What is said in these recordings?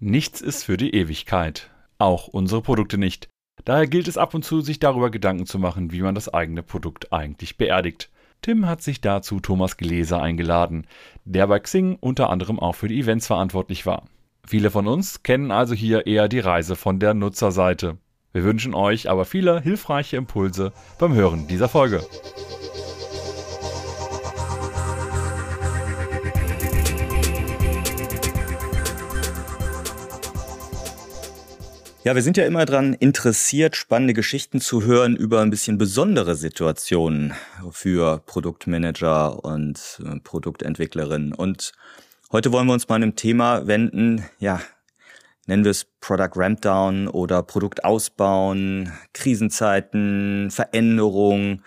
Nichts ist für die Ewigkeit. Auch unsere Produkte nicht. Daher gilt es ab und zu, sich darüber Gedanken zu machen, wie man das eigene Produkt eigentlich beerdigt. Tim hat sich dazu Thomas Gläser eingeladen, der bei Xing unter anderem auch für die Events verantwortlich war. Viele von uns kennen also hier eher die Reise von der Nutzerseite. Wir wünschen euch aber viele hilfreiche Impulse beim Hören dieser Folge. Ja, wir sind ja immer daran interessiert, spannende Geschichten zu hören über ein bisschen besondere Situationen für Produktmanager und äh, Produktentwicklerinnen. Und heute wollen wir uns mal einem Thema wenden, ja, nennen wir es Product Rampdown oder Produkt ausbauen, Krisenzeiten, Veränderung.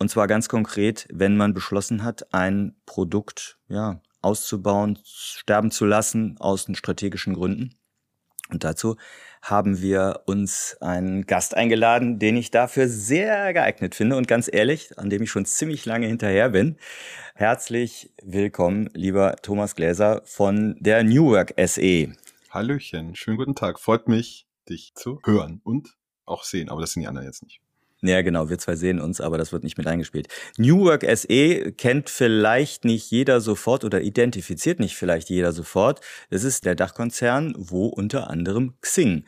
Und zwar ganz konkret, wenn man beschlossen hat, ein Produkt, ja, auszubauen, sterben zu lassen aus strategischen Gründen. Und dazu haben wir uns einen Gast eingeladen, den ich dafür sehr geeignet finde und ganz ehrlich, an dem ich schon ziemlich lange hinterher bin. Herzlich willkommen, lieber Thomas Gläser von der New Work SE. Hallöchen, schönen guten Tag. Freut mich, dich zu hören und auch sehen, aber das sind die anderen jetzt nicht. Ja, genau, wir zwei sehen uns, aber das wird nicht mit eingespielt. New Work SE kennt vielleicht nicht jeder sofort oder identifiziert nicht vielleicht jeder sofort. Das ist der Dachkonzern, wo unter anderem Xing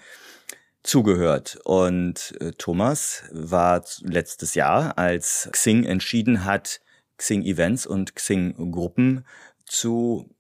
zugehört. Und äh, Thomas war letztes Jahr, als Xing entschieden hat, Xing Events und Xing Gruppen zu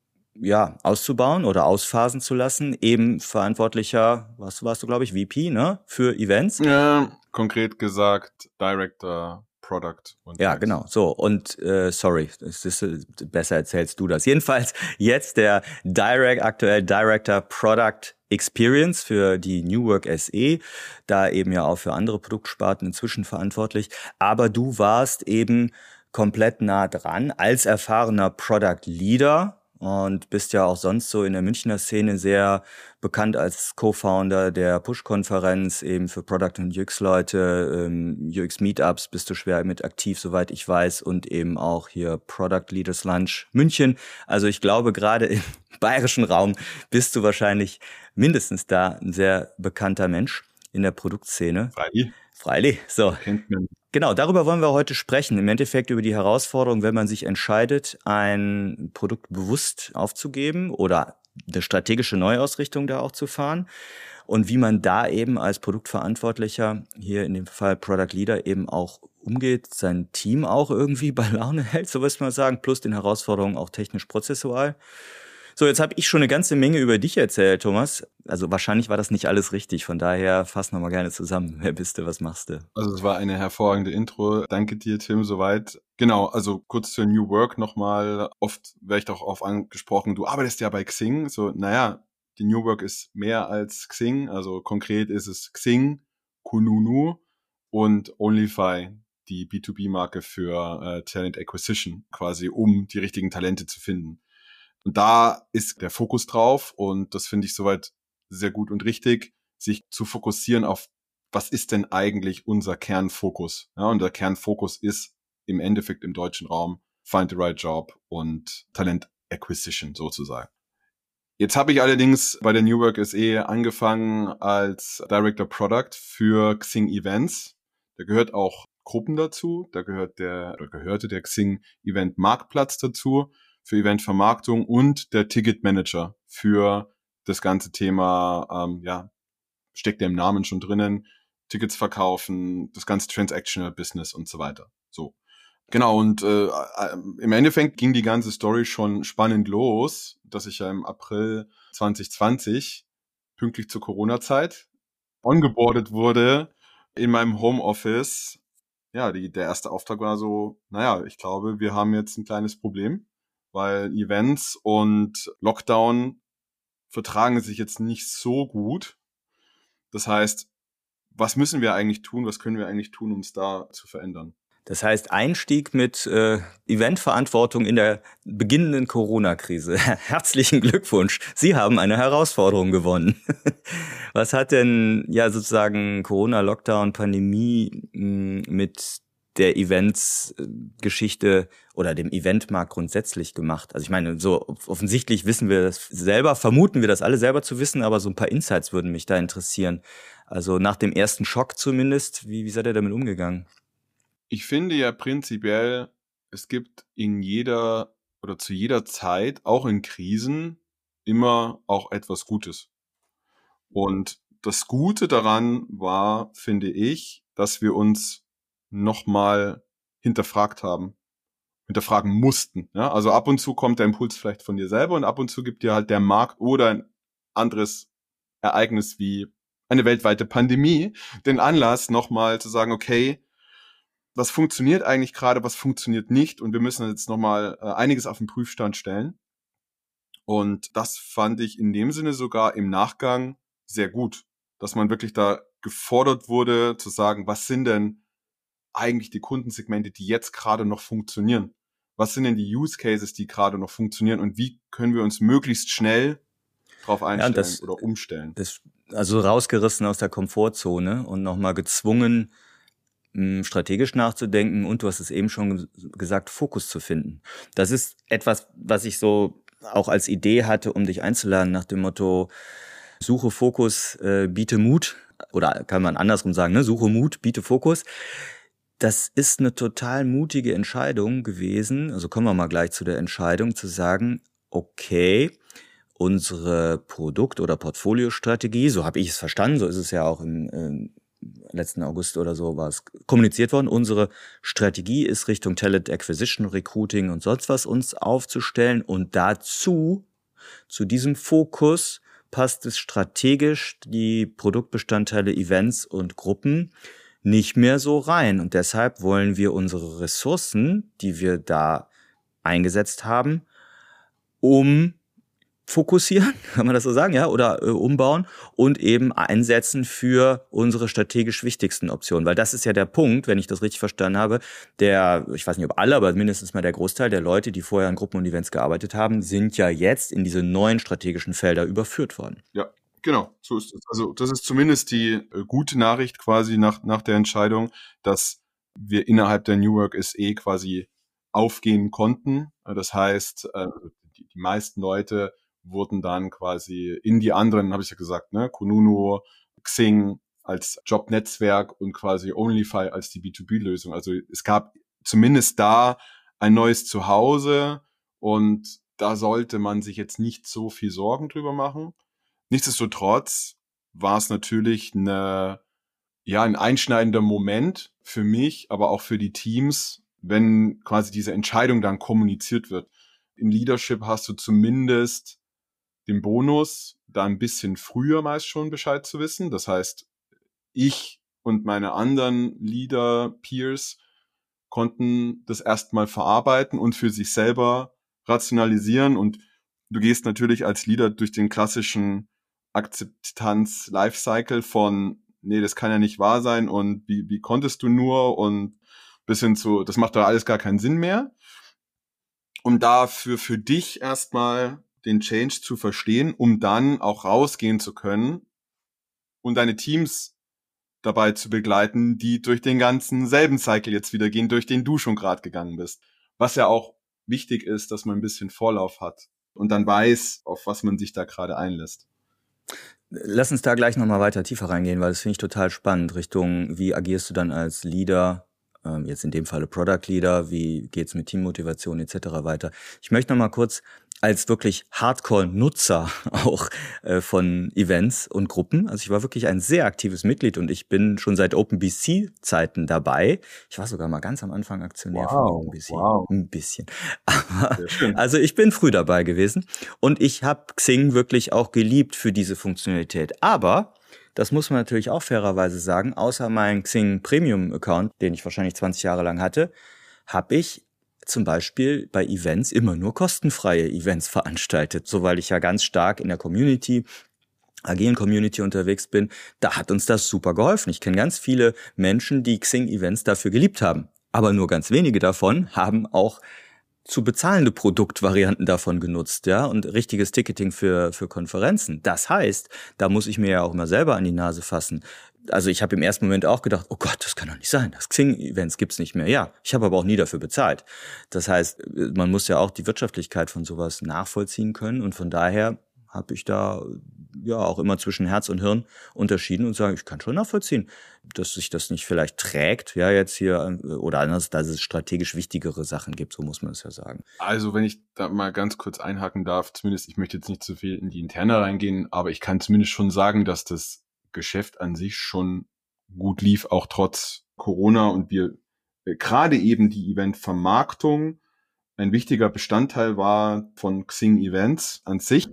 ja, auszubauen oder ausphasen zu lassen, eben verantwortlicher, was warst du, glaube ich, VP, ne, für Events? Ja, konkret gesagt Director Product. Und ja, genau. So und äh, sorry, das ist, besser erzählst du das. Jedenfalls jetzt der Direct aktuell Director Product Experience für die New Work SE, da eben ja auch für andere Produktsparten inzwischen verantwortlich. Aber du warst eben komplett nah dran als erfahrener Product Leader und bist ja auch sonst so in der Münchner Szene sehr bekannt als Co-Founder der Push-Konferenz, eben für Product- und UX-Leute, ähm, UX-Meetups bist du schwer mit aktiv, soweit ich weiß, und eben auch hier Product Leaders Lunch München. Also ich glaube, gerade im bayerischen Raum bist du wahrscheinlich mindestens da ein sehr bekannter Mensch in der Produktszene. Freilich. Freilich, so. Genau, darüber wollen wir heute sprechen. Im Endeffekt über die Herausforderung, wenn man sich entscheidet, ein Produkt bewusst aufzugeben oder eine strategische Neuausrichtung da auch zu fahren und wie man da eben als Produktverantwortlicher, hier in dem Fall Product Leader, eben auch umgeht, sein Team auch irgendwie bei Laune hält, so was man sagen, plus den Herausforderungen auch technisch prozessual. So, jetzt habe ich schon eine ganze Menge über dich erzählt, Thomas. Also wahrscheinlich war das nicht alles richtig. Von daher fass nochmal gerne zusammen. Wer bist du? Was machst du? Also es war eine hervorragende Intro. Danke dir, Tim, soweit. Genau, also kurz zur New Work nochmal. Oft werde ich doch oft angesprochen, du arbeitest ja bei Xing. So, naja, die New Work ist mehr als Xing. Also konkret ist es Xing, Kununu und Onlyfy, die B2B-Marke für äh, Talent Acquisition, quasi um die richtigen Talente zu finden. Und da ist der Fokus drauf und das finde ich soweit sehr gut und richtig, sich zu fokussieren auf, was ist denn eigentlich unser Kernfokus? Ja, und der Kernfokus ist im Endeffekt im deutschen Raum Find the Right Job und Talent Acquisition sozusagen. Jetzt habe ich allerdings bei der New Work SE angefangen als Director Product für Xing Events. Da gehört auch Gruppen dazu, da gehört der oder gehörte der Xing Event Marktplatz dazu für Eventvermarktung und der Ticketmanager für das ganze Thema, ähm, ja, steckt der im Namen schon drinnen, Tickets verkaufen, das ganze Transactional Business und so weiter. So. Genau, und äh, äh im Endeffekt ging die ganze Story schon spannend los, dass ich ja im April 2020, pünktlich zur Corona-Zeit, ongeboardet wurde in meinem Homeoffice. Ja, die, der erste Auftrag war so, naja, ich glaube, wir haben jetzt ein kleines Problem weil Events und Lockdown vertragen sich jetzt nicht so gut. Das heißt, was müssen wir eigentlich tun? Was können wir eigentlich tun, um es da zu verändern? Das heißt, Einstieg mit äh, Eventverantwortung in der beginnenden Corona-Krise. Herzlichen Glückwunsch. Sie haben eine Herausforderung gewonnen. Was hat denn ja sozusagen Corona, Lockdown, Pandemie hm, mit der Events-Geschichte oder dem Eventmarkt grundsätzlich gemacht? Also ich meine, so offensichtlich wissen wir das selber, vermuten wir das alle selber zu wissen, aber so ein paar Insights würden mich da interessieren. Also nach dem ersten Schock zumindest, wie, wie seid ihr damit umgegangen? Ich finde ja prinzipiell, es gibt in jeder oder zu jeder Zeit, auch in Krisen, immer auch etwas Gutes. Und das Gute daran war, finde ich, dass wir uns nochmal hinterfragt haben, hinterfragen mussten. Ja? Also ab und zu kommt der Impuls vielleicht von dir selber und ab und zu gibt dir halt der Markt oder ein anderes Ereignis wie eine weltweite Pandemie den Anlass, nochmal zu sagen, okay, was funktioniert eigentlich gerade, was funktioniert nicht und wir müssen jetzt nochmal äh, einiges auf den Prüfstand stellen. Und das fand ich in dem Sinne sogar im Nachgang sehr gut, dass man wirklich da gefordert wurde zu sagen, was sind denn eigentlich die Kundensegmente, die jetzt gerade noch funktionieren? Was sind denn die Use Cases, die gerade noch funktionieren und wie können wir uns möglichst schnell darauf einstellen ja, das, oder umstellen? Das, also rausgerissen aus der Komfortzone und nochmal gezwungen, hm, strategisch nachzudenken und du hast es eben schon gesagt, Fokus zu finden. Das ist etwas, was ich so auch als Idee hatte, um dich einzuladen nach dem Motto, suche Fokus, äh, biete Mut oder kann man andersrum sagen, ne? suche Mut, biete Fokus. Das ist eine total mutige Entscheidung gewesen. Also kommen wir mal gleich zu der Entscheidung zu sagen, okay, unsere Produkt- oder Portfoliostrategie, so habe ich es verstanden, so ist es ja auch im, im letzten August oder so war es kommuniziert worden. Unsere Strategie ist Richtung Talent Acquisition, Recruiting und sonst was uns aufzustellen und dazu, zu diesem Fokus, passt es strategisch die Produktbestandteile Events und Gruppen nicht mehr so rein. Und deshalb wollen wir unsere Ressourcen, die wir da eingesetzt haben, um fokussieren, kann man das so sagen, ja, oder äh, umbauen und eben einsetzen für unsere strategisch wichtigsten Optionen, weil das ist ja der Punkt, wenn ich das richtig verstanden habe, der, ich weiß nicht ob alle, aber mindestens mal der Großteil der Leute, die vorher in Gruppen und Events gearbeitet haben, sind ja jetzt in diese neuen strategischen Felder überführt worden. Ja, genau, so ist es. Also das ist zumindest die äh, gute Nachricht quasi nach, nach der Entscheidung, dass wir innerhalb der New Work SE quasi aufgehen konnten. Das heißt, äh, die, die meisten Leute wurden dann quasi in die anderen, habe ich ja gesagt, ne, Kununu, Xing als Jobnetzwerk und quasi Onlyfy als die B2B-Lösung. Also es gab zumindest da ein neues Zuhause und da sollte man sich jetzt nicht so viel Sorgen drüber machen. Nichtsdestotrotz war es natürlich eine, ja, ein einschneidender Moment für mich, aber auch für die Teams, wenn quasi diese Entscheidung dann kommuniziert wird. In Leadership hast du zumindest den Bonus, da ein bisschen früher meist schon Bescheid zu wissen. Das heißt, ich und meine anderen Leader, Peers konnten das erstmal verarbeiten und für sich selber rationalisieren und du gehst natürlich als Leader durch den klassischen Akzeptanz-Lifecycle von, nee, das kann ja nicht wahr sein und wie, wie konntest du nur und bis hin zu, das macht doch alles gar keinen Sinn mehr. Um dafür für dich erstmal den Change zu verstehen, um dann auch rausgehen zu können und deine Teams dabei zu begleiten, die durch den ganzen selben Cycle jetzt wieder gehen, durch den du schon gerade gegangen bist. Was ja auch wichtig ist, dass man ein bisschen Vorlauf hat und dann weiß, auf was man sich da gerade einlässt. Lass uns da gleich nochmal weiter tiefer reingehen, weil das finde ich total spannend. Richtung, wie agierst du dann als Leader, ähm, jetzt in dem Falle Product Leader, wie geht's mit Teammotivation etc. weiter. Ich möchte nochmal kurz als wirklich Hardcore-Nutzer auch äh, von Events und Gruppen. Also ich war wirklich ein sehr aktives Mitglied und ich bin schon seit OpenBC-Zeiten dabei. Ich war sogar mal ganz am Anfang Aktionär wow, von OpenBC. Wow. Ein bisschen. Aber, also ich bin früh dabei gewesen und ich habe Xing wirklich auch geliebt für diese Funktionalität. Aber das muss man natürlich auch fairerweise sagen, außer meinem Xing Premium Account, den ich wahrscheinlich 20 Jahre lang hatte, habe ich zum Beispiel bei Events immer nur kostenfreie Events veranstaltet. So weil ich ja ganz stark in der Community agilen Community unterwegs bin, da hat uns das super geholfen. Ich kenne ganz viele Menschen, die Xing Events dafür geliebt haben. Aber nur ganz wenige davon haben auch zu bezahlende Produktvarianten davon genutzt, ja, und richtiges Ticketing für, für Konferenzen. Das heißt, da muss ich mir ja auch immer selber an die Nase fassen. Also ich habe im ersten Moment auch gedacht, oh Gott, das kann doch nicht sein. Das Xing-Events gibt's nicht mehr. Ja, ich habe aber auch nie dafür bezahlt. Das heißt, man muss ja auch die Wirtschaftlichkeit von sowas nachvollziehen können und von daher habe ich da ja auch immer zwischen Herz und Hirn unterschieden und sage, ich kann schon nachvollziehen, dass sich das nicht vielleicht trägt, ja, jetzt hier, oder anders, dass es strategisch wichtigere Sachen gibt, so muss man es ja sagen. Also, wenn ich da mal ganz kurz einhaken darf, zumindest, ich möchte jetzt nicht zu viel in die Interne reingehen, aber ich kann zumindest schon sagen, dass das Geschäft an sich schon gut lief, auch trotz Corona und wir äh, gerade eben die Eventvermarktung ein wichtiger Bestandteil war von Xing Events an sich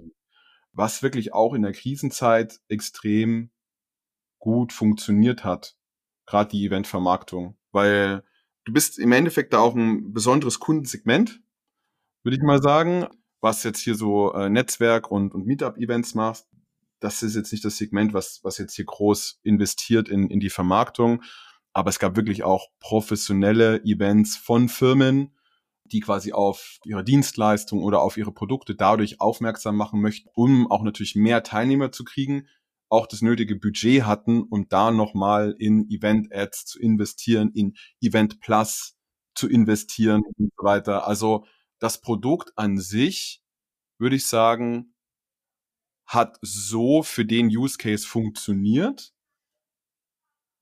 was wirklich auch in der Krisenzeit extrem gut funktioniert hat. Gerade die Eventvermarktung. Weil du bist im Endeffekt da auch ein besonderes Kundensegment, würde ich mal sagen. Was jetzt hier so äh, Netzwerk und, und Meetup-Events macht, das ist jetzt nicht das Segment, was, was jetzt hier groß investiert in, in die Vermarktung. Aber es gab wirklich auch professionelle Events von Firmen, die quasi auf ihre Dienstleistung oder auf ihre Produkte dadurch aufmerksam machen möchten, um auch natürlich mehr Teilnehmer zu kriegen, auch das nötige Budget hatten, um da nochmal in Event-Ads zu investieren, in Event Plus zu investieren und so weiter. Also das Produkt an sich, würde ich sagen, hat so für den Use Case funktioniert,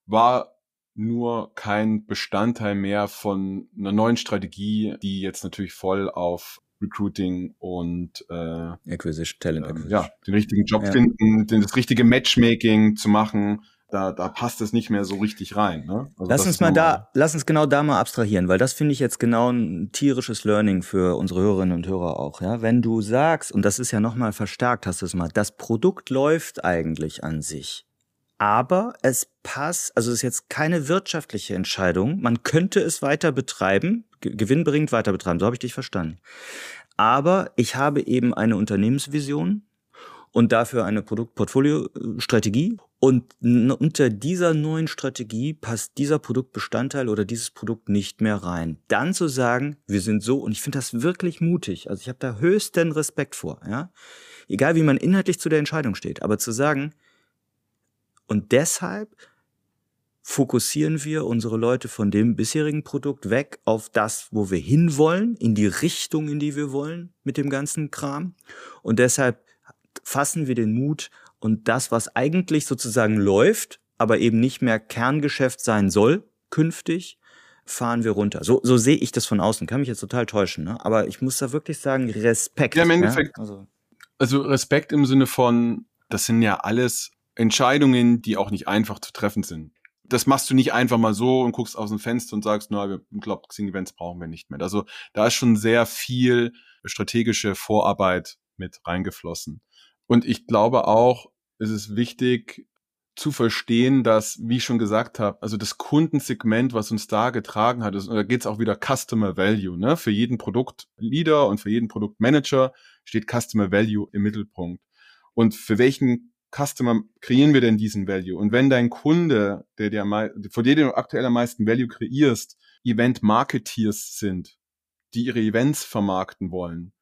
war nur kein Bestandteil mehr von einer neuen Strategie, die jetzt natürlich voll auf Recruiting und äh, Acquisition, Talent ähm, Acquisition. ja, den richtigen Job ja. finden, den, das richtige Matchmaking zu machen. Da, da passt es nicht mehr so richtig rein. Ne? Also lass uns mal da, lass uns genau da mal abstrahieren, weil das finde ich jetzt genau ein tierisches Learning für unsere Hörerinnen und Hörer auch. Ja, wenn du sagst und das ist ja noch mal verstärkt, hast du es mal, das Produkt läuft eigentlich an sich aber es passt, also es ist jetzt keine wirtschaftliche Entscheidung. Man könnte es weiter betreiben, gewinnbringend weiter betreiben, so habe ich dich verstanden. Aber ich habe eben eine Unternehmensvision und dafür eine Produktportfolio-Strategie. Und unter dieser neuen Strategie passt dieser Produktbestandteil oder dieses Produkt nicht mehr rein. Dann zu sagen, wir sind so, und ich finde das wirklich mutig. Also ich habe da höchsten Respekt vor, ja. Egal wie man inhaltlich zu der Entscheidung steht, aber zu sagen, und deshalb fokussieren wir unsere Leute von dem bisherigen Produkt weg auf das, wo wir hinwollen, in die Richtung, in die wir wollen mit dem ganzen Kram. Und deshalb fassen wir den Mut und das, was eigentlich sozusagen läuft, aber eben nicht mehr Kerngeschäft sein soll, künftig, fahren wir runter. So, so sehe ich das von außen. Kann mich jetzt total täuschen, ne? aber ich muss da wirklich sagen, Respekt. Ja, im Endeffekt. Ja? Also. also Respekt im Sinne von, das sind ja alles Entscheidungen, die auch nicht einfach zu treffen sind. Das machst du nicht einfach mal so und guckst aus dem Fenster und sagst, na, wir glaubt, Xing Events brauchen wir nicht mehr. Also da ist schon sehr viel strategische Vorarbeit mit reingeflossen. Und ich glaube auch, es ist wichtig zu verstehen, dass, wie ich schon gesagt habe, also das Kundensegment, was uns da getragen hat, ist, da geht es auch wieder Customer Value. Ne? Für jeden Produktleader und für jeden Produktmanager steht Customer Value im Mittelpunkt. Und für welchen Customer kreieren wir denn diesen Value? Und wenn dein Kunde, der dir vor dir du aktuell am meisten Value kreierst, Event-Marketeers sind, die ihre Events vermarkten wollen,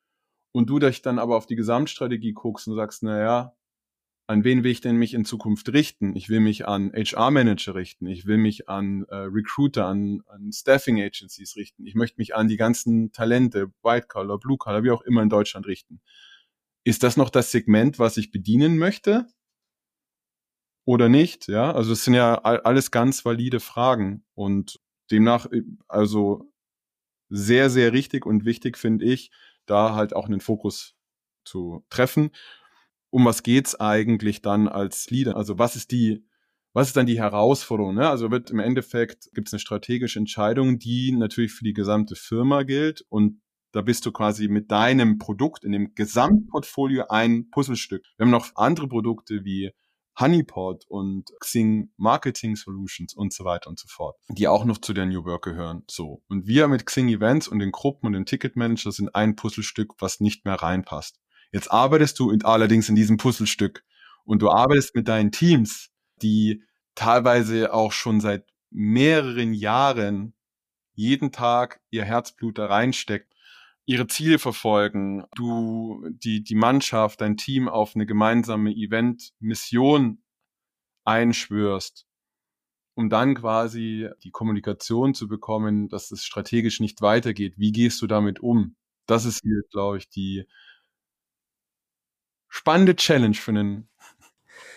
und du dich dann aber auf die Gesamtstrategie guckst und sagst, na ja, an wen will ich denn mich in Zukunft richten? Ich will mich an HR-Manager richten, ich will mich an äh, Recruiter, an, an Staffing-Agencies richten, ich möchte mich an die ganzen Talente, White-Collar, Blue-Collar, wie auch immer in Deutschland richten. Ist das noch das Segment, was ich bedienen möchte? oder nicht, ja. Also es sind ja alles ganz valide Fragen und demnach, äh, also sehr, sehr richtig und wichtig finde ich, da halt auch einen Fokus zu treffen. Um was geht's eigentlich dann als Leader? Also was ist die, was ist dann die Herausforderung? Ne? Also wird im Endeffekt gibt es eine strategische Entscheidung, die natürlich für die gesamte Firma gilt und da bist du quasi mit deinem Produkt in dem Gesamtportfolio ein Puzzlestück. Wir haben noch andere Produkte wie Honeypot und Xing Marketing Solutions und so weiter und so fort, die auch noch zu der New Work gehören. So. Und wir mit Xing Events und den Gruppen und den Ticketmanager sind ein Puzzlestück, was nicht mehr reinpasst. Jetzt arbeitest du in, allerdings in diesem Puzzlestück und du arbeitest mit deinen Teams, die teilweise auch schon seit mehreren Jahren jeden Tag ihr Herzblut da reinsteckt ihre Ziele verfolgen, du die, die Mannschaft, dein Team auf eine gemeinsame Event-Mission einschwörst, um dann quasi die Kommunikation zu bekommen, dass es strategisch nicht weitergeht. Wie gehst du damit um? Das ist hier, glaube ich, die spannende Challenge für einen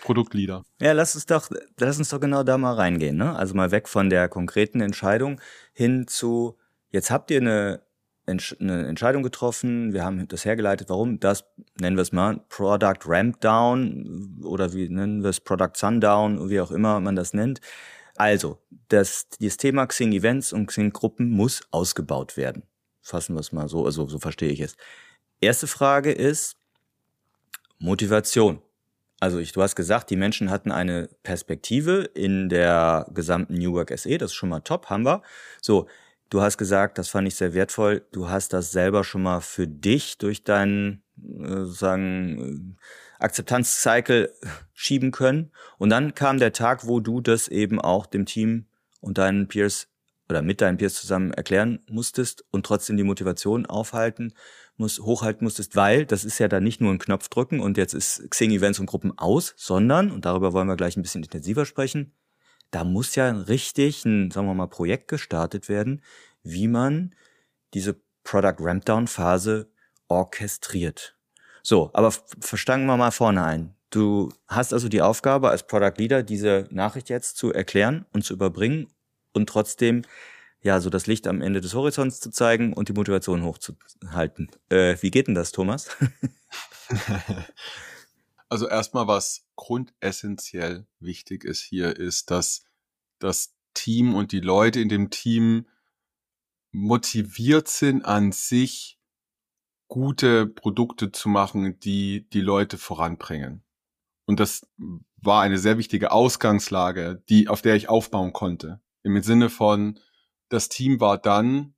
Produktleader. Ja, lass uns doch, lass uns doch genau da mal reingehen, ne? Also mal weg von der konkreten Entscheidung hin zu, jetzt habt ihr eine, eine Entscheidung getroffen, wir haben das hergeleitet, warum das, nennen wir es mal, Product Ramp Down oder wie nennen wir es, Product Sundown, wie auch immer man das nennt. Also, das, das Thema Xing Events und Xing Gruppen muss ausgebaut werden. Fassen wir es mal so, also so verstehe ich es. Erste Frage ist Motivation. Also ich, du hast gesagt, die Menschen hatten eine Perspektive in der gesamten New Work SE, das ist schon mal top, haben wir. So, du hast gesagt, das fand ich sehr wertvoll, du hast das selber schon mal für dich durch deinen, äh, sozusagen, äh, Akzeptanzcycle schieben können. Und dann kam der Tag, wo du das eben auch dem Team und deinen Peers oder mit deinen Peers zusammen erklären musstest und trotzdem die Motivation aufhalten muss, hochhalten musstest, weil das ist ja dann nicht nur ein Knopf drücken und jetzt ist Xing Events und Gruppen aus, sondern, und darüber wollen wir gleich ein bisschen intensiver sprechen, da muss ja richtig ein, sagen wir mal, Projekt gestartet werden, wie man diese Product Rampdown Phase orchestriert. So, aber verstanden wir mal vorne ein. Du hast also die Aufgabe als Product Leader, diese Nachricht jetzt zu erklären und zu überbringen und trotzdem ja, so das Licht am Ende des Horizonts zu zeigen und die Motivation hochzuhalten. Äh, wie geht denn das, Thomas? also erstmal, was grundessentiell wichtig ist hier, ist, dass das Team und die Leute in dem Team motiviert sind, an sich gute Produkte zu machen, die die Leute voranbringen. Und das war eine sehr wichtige Ausgangslage, die, auf der ich aufbauen konnte. Im Sinne von, das Team war dann,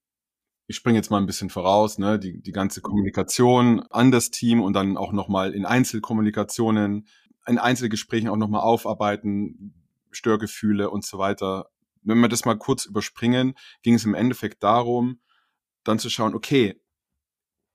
ich springe jetzt mal ein bisschen voraus, ne, die, die ganze Kommunikation an das Team und dann auch nochmal in Einzelkommunikationen, in Einzelgesprächen auch nochmal aufarbeiten, Störgefühle und so weiter. Wenn wir das mal kurz überspringen, ging es im Endeffekt darum, dann zu schauen, okay,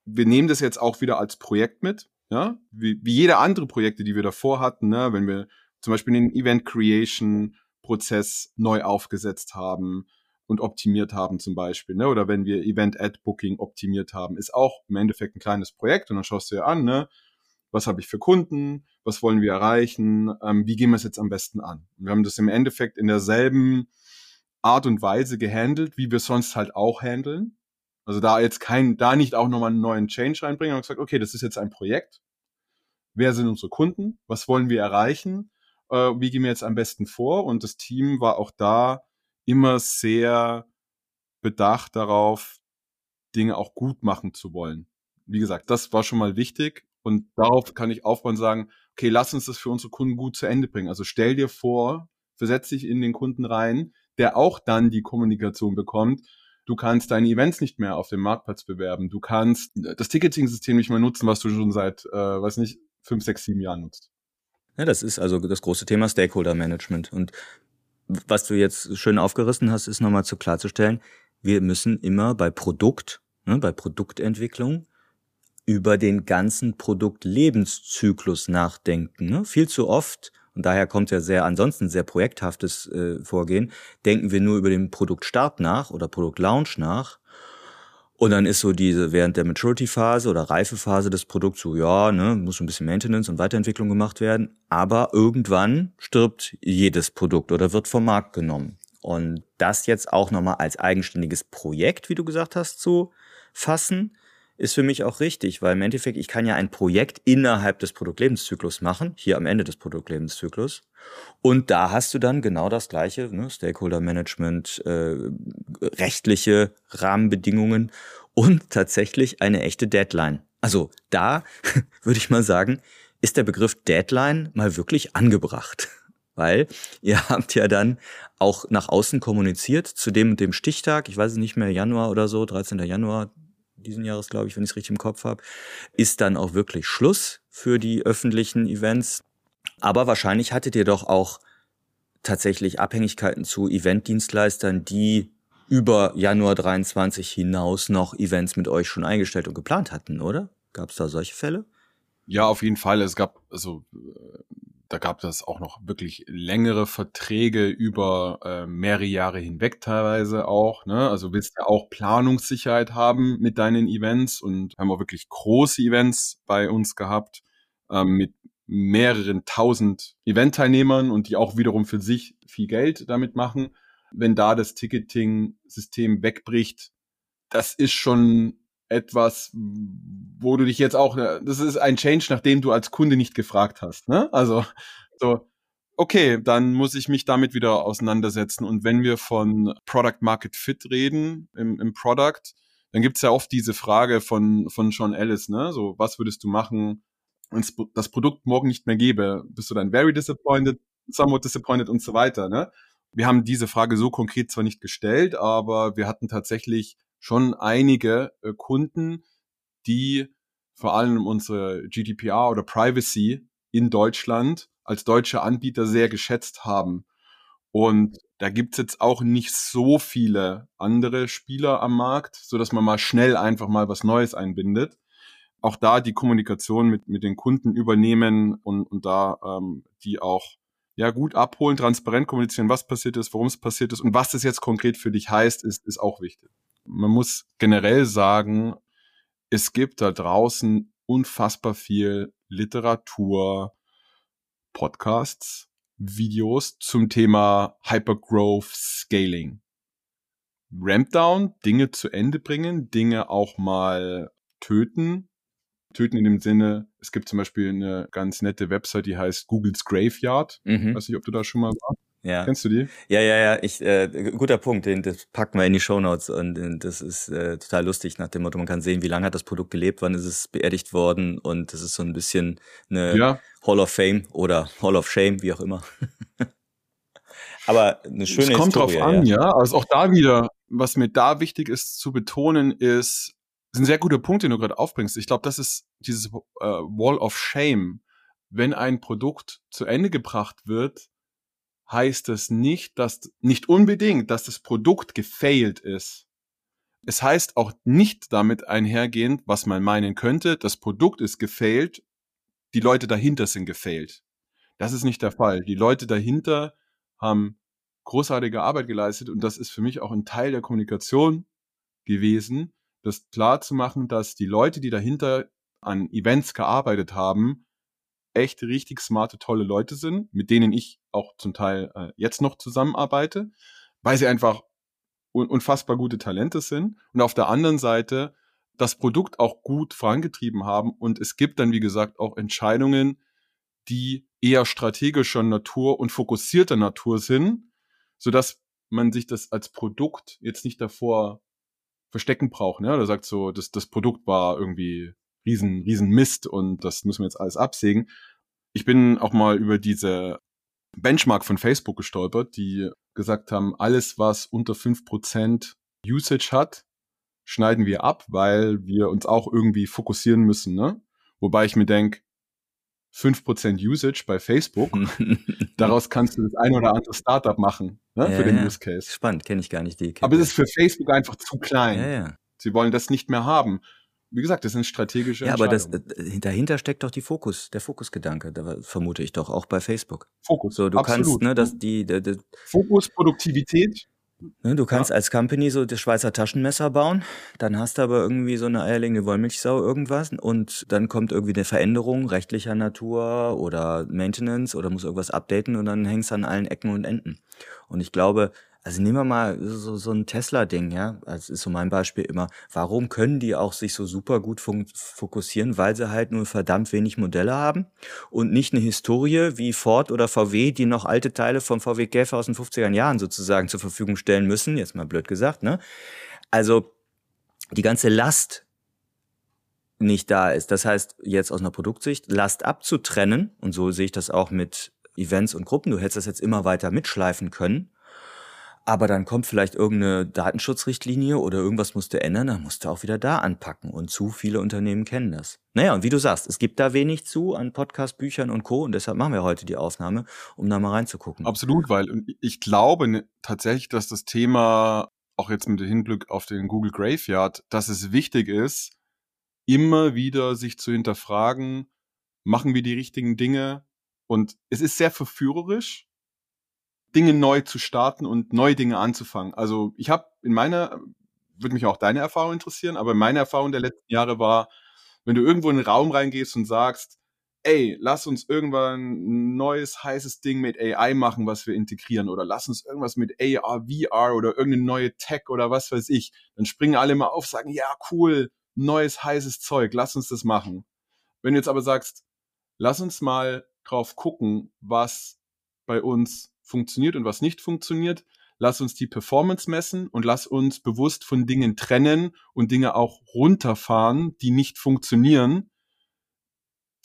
wir nehmen das jetzt auch wieder als Projekt mit, ja, wie, wie jede andere Projekte, die wir davor hatten, ne, wenn wir zum Beispiel den Event Creation Prozess neu aufgesetzt haben, und optimiert haben zum Beispiel, ne? Oder wenn wir Event Ad Booking optimiert haben, ist auch im Endeffekt ein kleines Projekt und dann schaust du dir an, ne? Was habe ich für Kunden? Was wollen wir erreichen? Ähm, wie gehen wir es jetzt am besten an? Und wir haben das im Endeffekt in derselben Art und Weise gehandelt, wie wir sonst halt auch handeln. Also da jetzt kein, da nicht auch nochmal einen neuen Change reinbringen, und gesagt, okay, das ist jetzt ein Projekt. Wer sind unsere Kunden? Was wollen wir erreichen? Äh, wie gehen wir jetzt am besten vor? Und das Team war auch da immer sehr bedacht darauf, Dinge auch gut machen zu wollen. Wie gesagt, das war schon mal wichtig und darauf kann ich aufbauen und sagen, okay, lass uns das für unsere Kunden gut zu Ende bringen. Also stell dir vor, versetz dich in den Kunden rein, der auch dann die Kommunikation bekommt. Du kannst deine Events nicht mehr auf dem Marktplatz bewerben. Du kannst das Ticketing-System nicht mehr nutzen, was du schon seit, äh, weiß nicht, fünf, sechs, sieben Jahren nutzt. Ja, das ist also das große Thema Stakeholder Management. Und was du jetzt schön aufgerissen hast, ist nochmal zu klarzustellen, wir müssen immer bei Produkt, ne, bei Produktentwicklung über den ganzen Produktlebenszyklus nachdenken. Ne? Viel zu oft, und daher kommt ja sehr ansonsten sehr projekthaftes äh, Vorgehen, denken wir nur über den Produktstart nach oder Produktlaunch nach und dann ist so diese während der Maturity-Phase oder Reifephase des Produkts so, ja, ne, muss ein bisschen Maintenance und Weiterentwicklung gemacht werden. Aber irgendwann stirbt jedes Produkt oder wird vom Markt genommen. Und das jetzt auch nochmal als eigenständiges Projekt, wie du gesagt hast, zu fassen, ist für mich auch richtig, weil im Endeffekt, ich kann ja ein Projekt innerhalb des Produktlebenszyklus machen, hier am Ende des Produktlebenszyklus. Und da hast du dann genau das gleiche, ne, Stakeholder Management, äh, rechtliche Rahmenbedingungen und tatsächlich eine echte Deadline. Also da würde ich mal sagen, ist der Begriff Deadline mal wirklich angebracht. Weil ihr habt ja dann auch nach außen kommuniziert zu dem dem Stichtag, ich weiß es nicht mehr, Januar oder so, 13. Januar diesen Jahres, glaube ich, wenn ich es richtig im Kopf habe, ist dann auch wirklich Schluss für die öffentlichen Events. Aber wahrscheinlich hattet ihr doch auch tatsächlich Abhängigkeiten zu Eventdienstleistern, die über Januar 23 hinaus noch Events mit euch schon eingestellt und geplant hatten, oder? Gab es da solche Fälle? Ja, auf jeden Fall. Es gab, also äh, da gab es auch noch wirklich längere Verträge über äh, mehrere Jahre hinweg teilweise auch. Ne? Also willst ja auch Planungssicherheit haben mit deinen Events und haben auch wirklich große Events bei uns gehabt ähm, mit mehreren tausend Eventteilnehmern und die auch wiederum für sich viel Geld damit machen. Wenn da das Ticketing-System wegbricht, das ist schon etwas, wo du dich jetzt auch, das ist ein Change, nachdem du als Kunde nicht gefragt hast. Ne? Also so, okay, dann muss ich mich damit wieder auseinandersetzen. Und wenn wir von Product Market Fit reden im, im Product, dann gibt's ja oft diese Frage von, von Sean Ellis, ne? So, was würdest du machen, es das Produkt morgen nicht mehr gäbe? Bist du dann very disappointed, somewhat disappointed und so weiter, ne? Wir haben diese Frage so konkret zwar nicht gestellt, aber wir hatten tatsächlich schon einige äh, Kunden, die vor allem unsere GDPR oder Privacy in Deutschland als deutsche Anbieter sehr geschätzt haben. Und da gibt's jetzt auch nicht so viele andere Spieler am Markt, so dass man mal schnell einfach mal was Neues einbindet. Auch da die Kommunikation mit, mit den Kunden übernehmen und, und da ähm, die auch ja gut abholen, transparent kommunizieren, was passiert ist, warum es passiert ist und was das jetzt konkret für dich heißt, ist, ist auch wichtig man muss generell sagen, es gibt da draußen unfassbar viel Literatur, Podcasts, Videos zum Thema Hypergrowth Scaling. Rampdown, Dinge zu Ende bringen, Dinge auch mal töten. Töten in dem Sinne, es gibt zum Beispiel eine ganz nette Website, die heißt Googles Graveyard. Mhm. Weiß nicht, ob du da schon mal warst. Ja. Kennst du die? Ja, ja, ja. Ich, äh, guter Punkt. Den, das packen wir in die Show Notes und äh, das ist äh, total lustig nach dem Motto, man kann sehen, wie lange hat das Produkt gelebt, wann ist es beerdigt worden und das ist so ein bisschen eine ja. Hall of Fame oder Hall of Shame, wie auch immer. Aber eine schöne Es kommt Historie, drauf an, ja. ja. Also auch da wieder, was mir da wichtig ist zu betonen, ist, ist ein sehr guter Punkt, den du gerade aufbringst. Ich glaube, das ist dieses äh, Wall of Shame. Wenn ein Produkt zu Ende gebracht wird, heißt es nicht, dass, nicht unbedingt, dass das Produkt gefailt ist. Es heißt auch nicht damit einhergehend, was man meinen könnte, das Produkt ist gefailt, die Leute dahinter sind gefailt. Das ist nicht der Fall. Die Leute dahinter haben großartige Arbeit geleistet und das ist für mich auch ein Teil der Kommunikation gewesen, das klar zu machen, dass die Leute, die dahinter an Events gearbeitet haben, echt richtig smarte, tolle Leute sind, mit denen ich auch zum Teil äh, jetzt noch zusammenarbeite, weil sie einfach un unfassbar gute Talente sind. Und auf der anderen Seite das Produkt auch gut vorangetrieben haben. Und es gibt dann, wie gesagt, auch Entscheidungen, die eher strategischer Natur und fokussierter Natur sind, so dass man sich das als Produkt jetzt nicht davor verstecken braucht. Ne? Oder sagt so, das, das Produkt war irgendwie riesen, riesen Mist und das müssen wir jetzt alles absägen. Ich bin auch mal über diese Benchmark von Facebook gestolpert, die gesagt haben, alles, was unter fünf Prozent Usage hat, schneiden wir ab, weil wir uns auch irgendwie fokussieren müssen. Ne? Wobei ich mir denke, fünf Prozent Usage bei Facebook, daraus kannst du das ein oder andere Startup machen ne, ja, für den ja. Use Case. Spannend, kenne ich gar nicht die. Aber es ist für Facebook einfach zu klein. Ja, ja. Sie wollen das nicht mehr haben wie gesagt, das sind strategische Ja, aber das, äh, dahinter steckt doch die Fokus, der Fokusgedanke, da vermute ich doch, auch bei Facebook. Fokus. So, du Absolut. kannst, ne, dass die, die, die Fokus, Produktivität. Ne, du kannst ja. als Company so das Schweizer Taschenmesser bauen, dann hast du aber irgendwie so eine eierlegende Wollmilchsau irgendwas und dann kommt irgendwie eine Veränderung rechtlicher Natur oder Maintenance oder muss irgendwas updaten und dann hängst du an allen Ecken und Enden. Und ich glaube, also nehmen wir mal so, so ein Tesla-Ding, ja. Das ist so mein Beispiel immer. Warum können die auch sich so super gut fokussieren? Weil sie halt nur verdammt wenig Modelle haben und nicht eine Historie wie Ford oder VW, die noch alte Teile vom VW Käfer aus den 50er Jahren sozusagen zur Verfügung stellen müssen. Jetzt mal blöd gesagt, ne? Also die ganze Last nicht da ist. Das heißt, jetzt aus einer Produktsicht, Last abzutrennen, und so sehe ich das auch mit Events und Gruppen, du hättest das jetzt immer weiter mitschleifen können, aber dann kommt vielleicht irgendeine Datenschutzrichtlinie oder irgendwas musst du ändern, dann musst du auch wieder da anpacken. Und zu viele Unternehmen kennen das. Naja, und wie du sagst, es gibt da wenig zu an Podcast, Büchern und Co. Und deshalb machen wir heute die Aufnahme, um da mal reinzugucken. Absolut, weil ich glaube tatsächlich, dass das Thema auch jetzt mit dem Hinblick auf den Google Graveyard, dass es wichtig ist, immer wieder sich zu hinterfragen, machen wir die richtigen Dinge? Und es ist sehr verführerisch, Dinge neu zu starten und neue Dinge anzufangen. Also ich habe in meiner, würde mich auch deine Erfahrung interessieren, aber meine Erfahrung der letzten Jahre war, wenn du irgendwo in einen Raum reingehst und sagst, ey, lass uns irgendwann ein neues heißes Ding mit AI machen, was wir integrieren oder lass uns irgendwas mit AR, VR oder irgendeine neue Tech oder was weiß ich, dann springen alle mal auf, sagen, ja, cool, neues heißes Zeug, lass uns das machen. Wenn du jetzt aber sagst, lass uns mal drauf gucken, was bei uns funktioniert und was nicht funktioniert, lass uns die Performance messen und lass uns bewusst von Dingen trennen und Dinge auch runterfahren, die nicht funktionieren,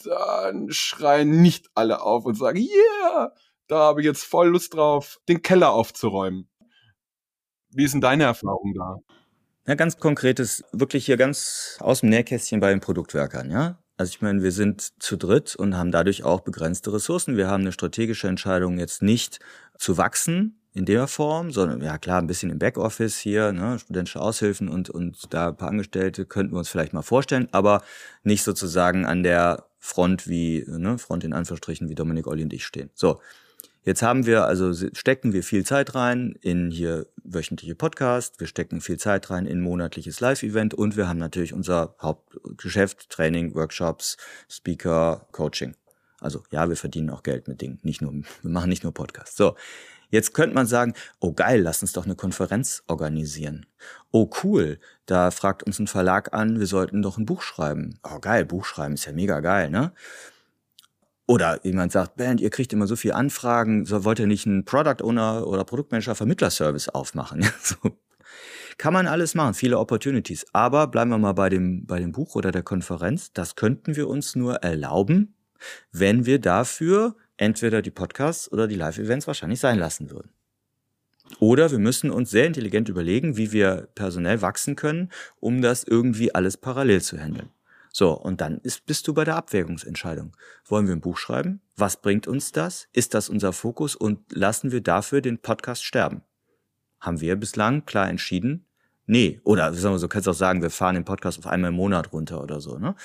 dann schreien nicht alle auf und sagen, yeah, da habe ich jetzt voll Lust drauf, den Keller aufzuräumen. Wie denn deine Erfahrung da? Ja, ganz konkretes, wirklich hier ganz aus dem Nähkästchen bei den Produktwerkern, ja. Also ich meine, wir sind zu dritt und haben dadurch auch begrenzte Ressourcen. Wir haben eine strategische Entscheidung jetzt nicht zu wachsen in der Form, sondern ja klar, ein bisschen im Backoffice hier, ne, studentische Aushilfen und, und da ein paar Angestellte könnten wir uns vielleicht mal vorstellen, aber nicht sozusagen an der Front wie, ne, Front in Anführungsstrichen, wie Dominik, Olli und ich stehen. So. Jetzt haben wir, also stecken wir viel Zeit rein in hier wöchentliche Podcast, wir stecken viel Zeit rein in monatliches Live-Event und wir haben natürlich unser Hauptgeschäft, Training, Workshops, Speaker, Coaching. Also ja, wir verdienen auch Geld mit Dingen, nicht nur, wir machen nicht nur Podcasts. So, Jetzt könnte man sagen, oh geil, lass uns doch eine Konferenz organisieren. Oh cool, da fragt uns ein Verlag an, wir sollten doch ein Buch schreiben. Oh geil, Buch schreiben ist ja mega geil, ne? Oder jemand sagt, Band, ihr kriegt immer so viele Anfragen, so wollt ihr nicht einen Product Owner oder Produktmanager Vermittlerservice aufmachen? so. Kann man alles machen, viele Opportunities. Aber bleiben wir mal bei dem, bei dem Buch oder der Konferenz. Das könnten wir uns nur erlauben, wenn wir dafür entweder die Podcasts oder die Live-Events wahrscheinlich sein lassen würden. Oder wir müssen uns sehr intelligent überlegen, wie wir personell wachsen können, um das irgendwie alles parallel zu handeln. So, und dann ist, bist du bei der Abwägungsentscheidung. Wollen wir ein Buch schreiben? Was bringt uns das? Ist das unser Fokus? Und lassen wir dafür den Podcast sterben? Haben wir bislang klar entschieden? Nee. Oder sagen wir so, kannst du auch sagen, wir fahren den Podcast auf einmal im Monat runter oder so. Ne?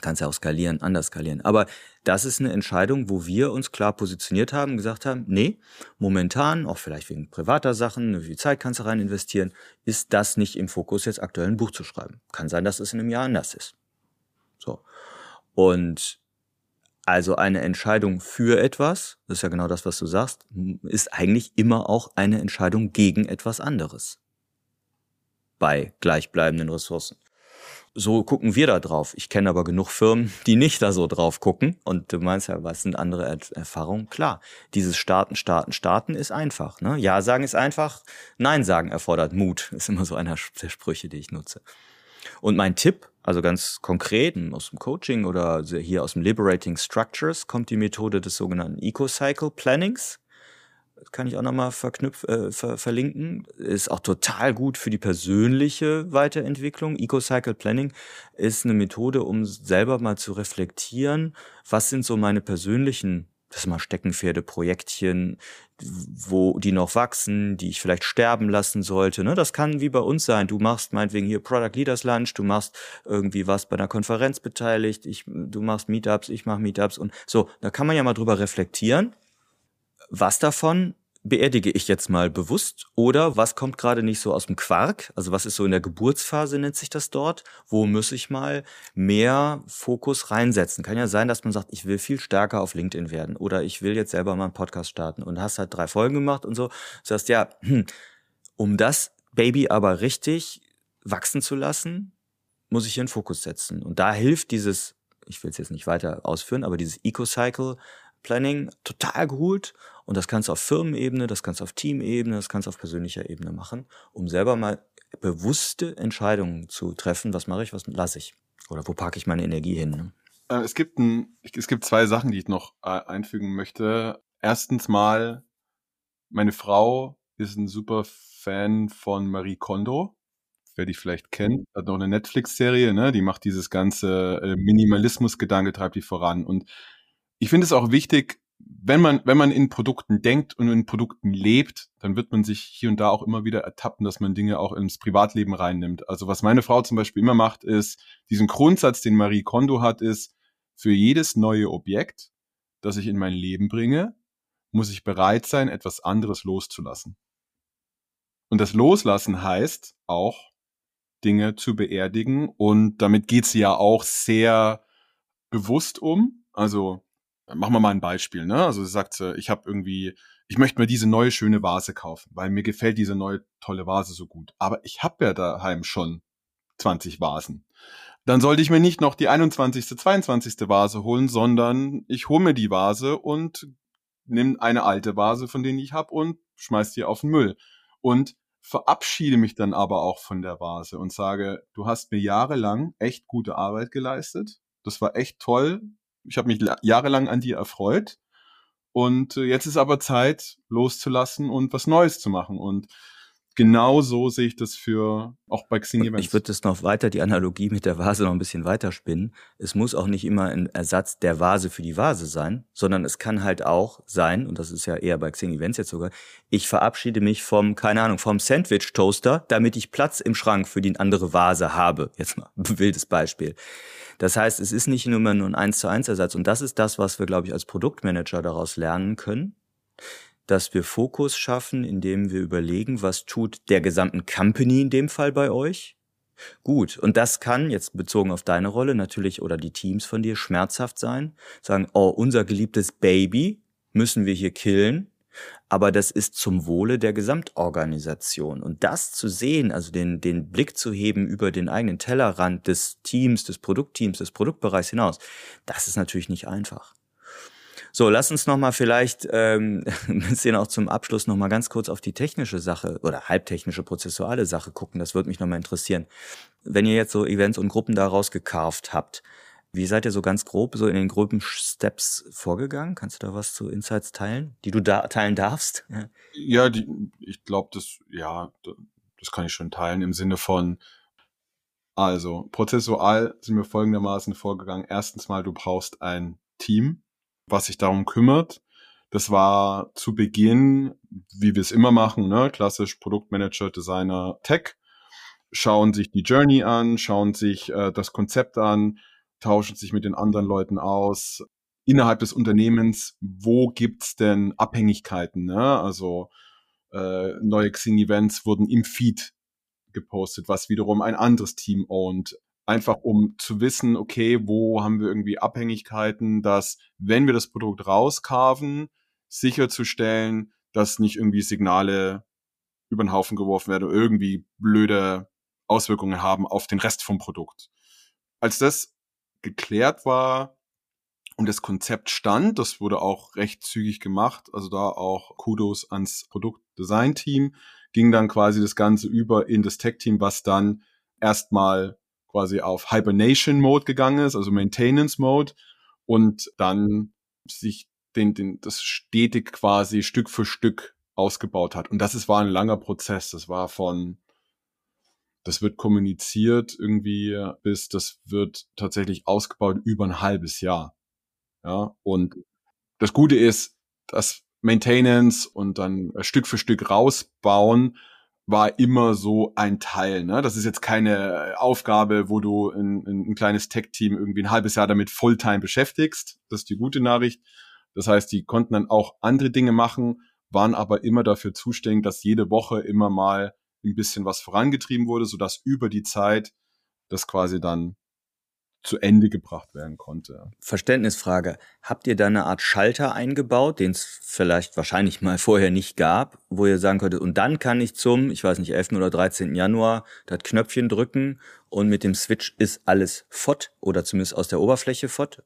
Kannst ja auch skalieren, anders skalieren. Aber das ist eine Entscheidung, wo wir uns klar positioniert haben, gesagt haben, nee, momentan, auch vielleicht wegen privater Sachen, wie viel Zeit kannst du rein investieren, ist das nicht im Fokus, jetzt aktuell ein Buch zu schreiben. Kann sein, dass es in einem Jahr anders ist. So. Und also eine Entscheidung für etwas, das ist ja genau das, was du sagst, ist eigentlich immer auch eine Entscheidung gegen etwas anderes. Bei gleichbleibenden Ressourcen so gucken wir da drauf. Ich kenne aber genug Firmen, die nicht da so drauf gucken. Und du meinst ja, was sind andere er Erfahrungen? Klar, dieses Starten, Starten, Starten ist einfach. Ne? Ja sagen ist einfach, Nein sagen erfordert Mut. Ist immer so einer der Sprüche, die ich nutze. Und mein Tipp, also ganz konkret aus dem Coaching oder hier aus dem Liberating Structures, kommt die Methode des sogenannten Eco-Cycle Plannings kann ich auch nochmal verknüpf, äh, ver verlinken. Ist auch total gut für die persönliche Weiterentwicklung. Eco-Cycle Planning ist eine Methode, um selber mal zu reflektieren, was sind so meine persönlichen das mal Steckenpferde, Projektchen, wo die noch wachsen, die ich vielleicht sterben lassen sollte. Ne? Das kann wie bei uns sein. Du machst meinetwegen hier Product Leaders Lunch, du machst irgendwie was bei einer Konferenz beteiligt, ich, du machst Meetups, ich mache Meetups und so. Da kann man ja mal drüber reflektieren was davon beerdige ich jetzt mal bewusst oder was kommt gerade nicht so aus dem Quark? Also was ist so in der Geburtsphase, nennt sich das dort? Wo muss ich mal mehr Fokus reinsetzen? Kann ja sein, dass man sagt, ich will viel stärker auf LinkedIn werden oder ich will jetzt selber mal einen Podcast starten und hast halt drei Folgen gemacht und so. Du sagst, ja, hm, um das Baby aber richtig wachsen zu lassen, muss ich hier einen Fokus setzen. Und da hilft dieses, ich will es jetzt nicht weiter ausführen, aber dieses Eco-Cycle Planning total gut und das kannst du auf Firmenebene, das kannst du auf Teamebene, das kannst du auf persönlicher Ebene machen, um selber mal bewusste Entscheidungen zu treffen, was mache ich, was lasse ich oder wo packe ich meine Energie hin. Ne? Äh, es gibt ein, es gibt zwei Sachen, die ich noch äh, einfügen möchte. Erstens mal, meine Frau ist ein super Fan von Marie Kondo. Wer die vielleicht kennt, hat noch eine Netflix-Serie, ne? Die macht dieses ganze äh, Minimalismus-Gedanke, treibt die voran. Und ich finde es auch wichtig, wenn man, wenn man in Produkten denkt und in Produkten lebt, dann wird man sich hier und da auch immer wieder ertappen, dass man Dinge auch ins Privatleben reinnimmt. Also was meine Frau zum Beispiel immer macht, ist, diesen Grundsatz, den Marie Kondo hat, ist, für jedes neue Objekt, das ich in mein Leben bringe, muss ich bereit sein, etwas anderes loszulassen. Und das Loslassen heißt auch, Dinge zu beerdigen. Und damit geht sie ja auch sehr bewusst um. Also machen wir mal ein Beispiel. Ne? Also sie sagt, ich habe irgendwie, ich möchte mir diese neue schöne Vase kaufen, weil mir gefällt diese neue tolle Vase so gut. Aber ich habe ja daheim schon 20 Vasen. Dann sollte ich mir nicht noch die 21., 22. Vase holen, sondern ich hole mir die Vase und nimm eine alte Vase, von denen ich habe und schmeiß die auf den Müll. Und verabschiede mich dann aber auch von der Vase und sage, du hast mir jahrelang echt gute Arbeit geleistet. Das war echt toll. Ich habe mich jahrelang an dir erfreut. Und äh, jetzt ist aber Zeit, loszulassen und was Neues zu machen. Und genau so sehe ich das für auch bei Xing Events. Ich würde das noch weiter, die Analogie mit der Vase noch ein bisschen weiter spinnen. Es muss auch nicht immer ein Ersatz der Vase für die Vase sein, sondern es kann halt auch sein, und das ist ja eher bei Xing Events jetzt sogar, ich verabschiede mich vom, keine Ahnung, vom Sandwich Toaster, damit ich Platz im Schrank für die andere Vase habe. Jetzt mal ein wildes Beispiel. Das heißt, es ist nicht nur nur ein 1 zu 1 Ersatz. Und das ist das, was wir, glaube ich, als Produktmanager daraus lernen können dass wir Fokus schaffen, indem wir überlegen, was tut der gesamten Company in dem Fall bei euch? Gut, und das kann jetzt bezogen auf deine Rolle natürlich oder die Teams von dir schmerzhaft sein. Sagen, oh, unser geliebtes Baby müssen wir hier killen, aber das ist zum Wohle der Gesamtorganisation. Und das zu sehen, also den, den Blick zu heben über den eigenen Tellerrand des Teams, des Produktteams, des Produktbereichs hinaus, das ist natürlich nicht einfach. So, lass uns nochmal vielleicht ähm, ein bisschen auch zum Abschluss nochmal ganz kurz auf die technische Sache oder halbtechnische, prozessuale Sache gucken. Das würde mich nochmal interessieren. Wenn ihr jetzt so Events und Gruppen daraus gekarft habt, wie seid ihr so ganz grob so in den groben Steps vorgegangen? Kannst du da was zu Insights teilen, die du da teilen darfst? Ja, ja die, ich glaube, das, ja, das kann ich schon teilen im Sinne von, also, prozessual sind wir folgendermaßen vorgegangen. Erstens mal, du brauchst ein Team, was sich darum kümmert. Das war zu Beginn, wie wir es immer machen, ne? klassisch Produktmanager, Designer, Tech, schauen sich die Journey an, schauen sich äh, das Konzept an, tauschen sich mit den anderen Leuten aus. Innerhalb des Unternehmens, wo gibt's denn Abhängigkeiten? Ne? Also äh, neue Xing-Events wurden im Feed gepostet, was wiederum ein anderes Team ownt einfach um zu wissen, okay, wo haben wir irgendwie Abhängigkeiten, dass wenn wir das Produkt rauskarven, sicherzustellen, dass nicht irgendwie Signale über den Haufen geworfen werden oder irgendwie blöde Auswirkungen haben auf den Rest vom Produkt. Als das geklärt war und das Konzept stand, das wurde auch recht zügig gemacht, also da auch Kudos ans Produktdesign-Team, ging dann quasi das Ganze über in das Tech-Team, was dann erstmal quasi auf Hibernation Mode gegangen ist, also Maintenance Mode und dann sich den, den, das stetig quasi Stück für Stück ausgebaut hat. Und das ist, war ein langer Prozess. Das war von, das wird kommuniziert irgendwie bis, das wird tatsächlich ausgebaut über ein halbes Jahr. Ja, und das Gute ist, dass Maintenance und dann Stück für Stück rausbauen war immer so ein Teil. Ne? Das ist jetzt keine Aufgabe, wo du ein, ein kleines Tech-Team irgendwie ein halbes Jahr damit Fulltime beschäftigst. Das ist die gute Nachricht. Das heißt, die konnten dann auch andere Dinge machen, waren aber immer dafür zuständig, dass jede Woche immer mal ein bisschen was vorangetrieben wurde, sodass über die Zeit das quasi dann zu Ende gebracht werden konnte. Verständnisfrage. Habt ihr da eine Art Schalter eingebaut, den es vielleicht wahrscheinlich mal vorher nicht gab, wo ihr sagen könntet, und dann kann ich zum, ich weiß nicht, 11. oder 13. Januar das Knöpfchen drücken und mit dem Switch ist alles fort oder zumindest aus der Oberfläche fort?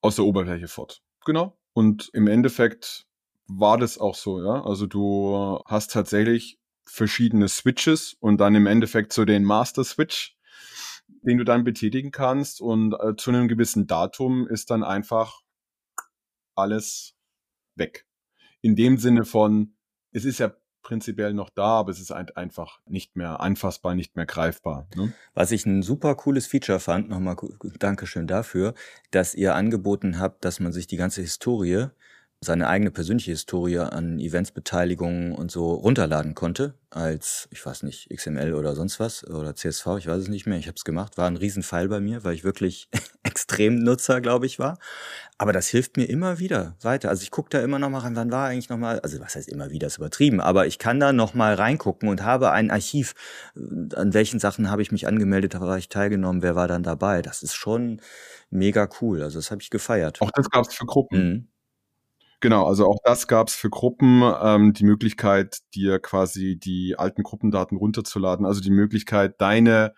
Aus der Oberfläche fort, genau. Und im Endeffekt war das auch so, ja. Also du hast tatsächlich verschiedene Switches und dann im Endeffekt so den Master Switch, den du dann betätigen kannst und äh, zu einem gewissen Datum ist dann einfach alles weg. In dem Sinne von, es ist ja prinzipiell noch da, aber es ist halt einfach nicht mehr anfassbar, nicht mehr greifbar. Ne? Was ich ein super cooles Feature fand, nochmal Dankeschön dafür, dass ihr angeboten habt, dass man sich die ganze Historie seine eigene persönliche Historie an Eventsbeteiligungen und so runterladen konnte, als, ich weiß nicht, XML oder sonst was oder CSV, ich weiß es nicht mehr, ich habe es gemacht, war ein Riesenfall bei mir, weil ich wirklich Extremnutzer, glaube ich, war. Aber das hilft mir immer wieder weiter. Also ich gucke da immer noch mal rein, wann war eigentlich noch mal, also was heißt immer wieder, ist übertrieben, aber ich kann da noch mal reingucken und habe ein Archiv, an welchen Sachen habe ich mich angemeldet, war ich teilgenommen, wer war dann dabei. Das ist schon mega cool, also das habe ich gefeiert. Auch das gab es für Gruppen. Mhm. Genau, also auch das gab es für Gruppen, ähm, die Möglichkeit, dir quasi die alten Gruppendaten runterzuladen, also die Möglichkeit, deine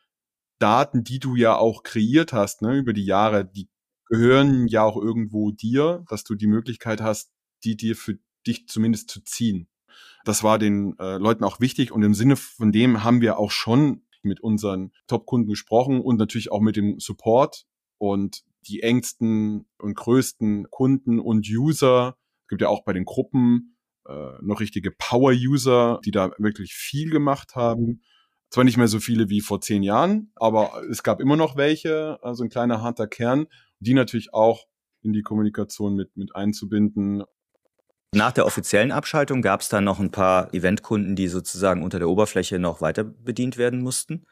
Daten, die du ja auch kreiert hast, ne, über die Jahre, die gehören ja auch irgendwo dir, dass du die Möglichkeit hast, die dir für dich zumindest zu ziehen. Das war den äh, Leuten auch wichtig und im Sinne von dem haben wir auch schon mit unseren Top-Kunden gesprochen und natürlich auch mit dem Support und die engsten und größten Kunden und User gibt ja auch bei den Gruppen äh, noch richtige Power-User, die da wirklich viel gemacht haben. Zwar nicht mehr so viele wie vor zehn Jahren, aber es gab immer noch welche, also ein kleiner harter Kern, die natürlich auch in die Kommunikation mit, mit einzubinden. Nach der offiziellen Abschaltung gab es dann noch ein paar Eventkunden, die sozusagen unter der Oberfläche noch weiter bedient werden mussten.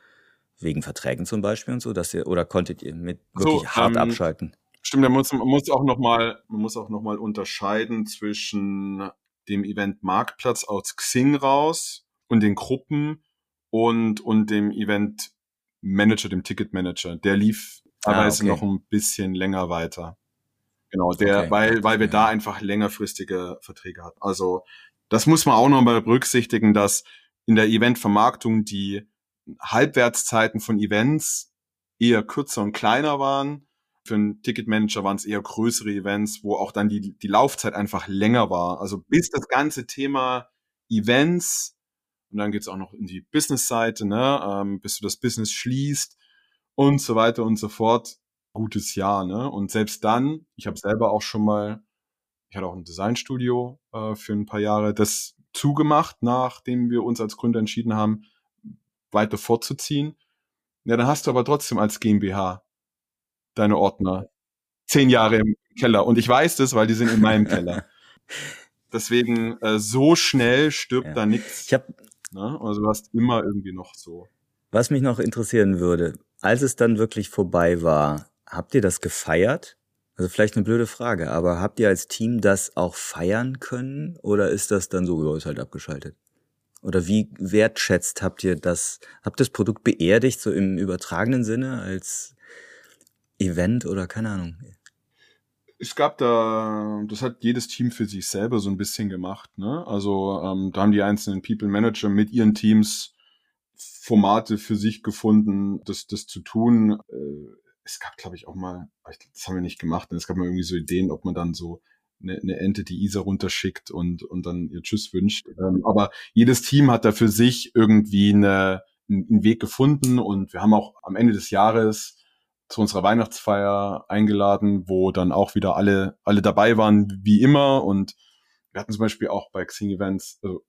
Wegen Verträgen zum Beispiel und so, dass ihr, oder konntet ihr mit wirklich so, hart ähm, abschalten? Stimmt, man muss, man muss auch nochmal, man muss auch noch mal unterscheiden zwischen dem Event Marktplatz aus Xing raus und den Gruppen und, und dem Event Manager, dem Ticket Manager. Der lief ah, teilweise okay. noch ein bisschen länger weiter. Genau, der, okay. weil, weil wir da einfach längerfristige Verträge hatten. Also, das muss man auch nochmal berücksichtigen, dass in der Eventvermarktung die Halbwertszeiten von Events eher kürzer und kleiner waren für einen Ticketmanager waren es eher größere Events, wo auch dann die, die Laufzeit einfach länger war. Also bis das ganze Thema Events und dann geht's auch noch in die Business-Seite, ne, ähm, bis du das Business schließt und so weiter und so fort. Gutes Jahr, ne? Und selbst dann, ich habe selber auch schon mal, ich hatte auch ein Designstudio äh, für ein paar Jahre, das zugemacht, nachdem wir uns als Gründer entschieden haben, weiter fortzuziehen. Ja, dann hast du aber trotzdem als GmbH deine Ordner. Zehn Jahre im Keller. Und ich weiß das, weil die sind in meinem Keller. Deswegen, äh, so schnell stirbt ja. da nichts. Ich hab, ne? Also du hast immer irgendwie noch so. Was mich noch interessieren würde, als es dann wirklich vorbei war, habt ihr das gefeiert? Also vielleicht eine blöde Frage, aber habt ihr als Team das auch feiern können oder ist das dann so, ja, ist halt abgeschaltet? Oder wie wertschätzt habt ihr das, habt das Produkt beerdigt, so im übertragenen Sinne, als Event oder keine Ahnung. Es gab da, das hat jedes Team für sich selber so ein bisschen gemacht. Ne? Also ähm, da haben die einzelnen People Manager mit ihren Teams Formate für sich gefunden, das, das zu tun. Äh, es gab, glaube ich, auch mal, das haben wir nicht gemacht, es gab mal irgendwie so Ideen, ob man dann so eine, eine die Isa runterschickt und, und dann ihr Tschüss wünscht. Ähm, aber jedes Team hat da für sich irgendwie eine, einen Weg gefunden und wir haben auch am Ende des Jahres zu unserer Weihnachtsfeier eingeladen, wo dann auch wieder alle, alle dabei waren, wie immer. Und wir hatten zum Beispiel auch bei Xing Events, also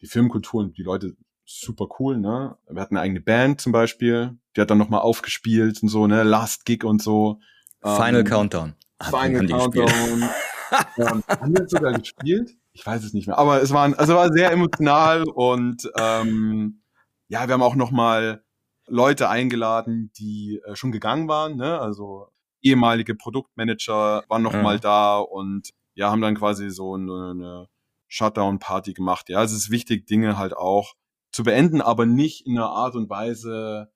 die Filmkultur und die Leute super cool, ne? Wir hatten eine eigene Band zum Beispiel, die hat dann nochmal aufgespielt und so, ne? Last Gig und so. Final ähm, Countdown. Final Countdown. ja, haben wir sogar gespielt? Ich weiß es nicht mehr. Aber es war, also war sehr emotional und ähm, ja, wir haben auch nochmal Leute eingeladen, die äh, schon gegangen waren, ne? also ehemalige Produktmanager waren noch ja. mal da und ja, haben dann quasi so eine, eine Shutdown-Party gemacht. Ja, es ist wichtig, Dinge halt auch zu beenden, aber nicht in einer Art und Weise,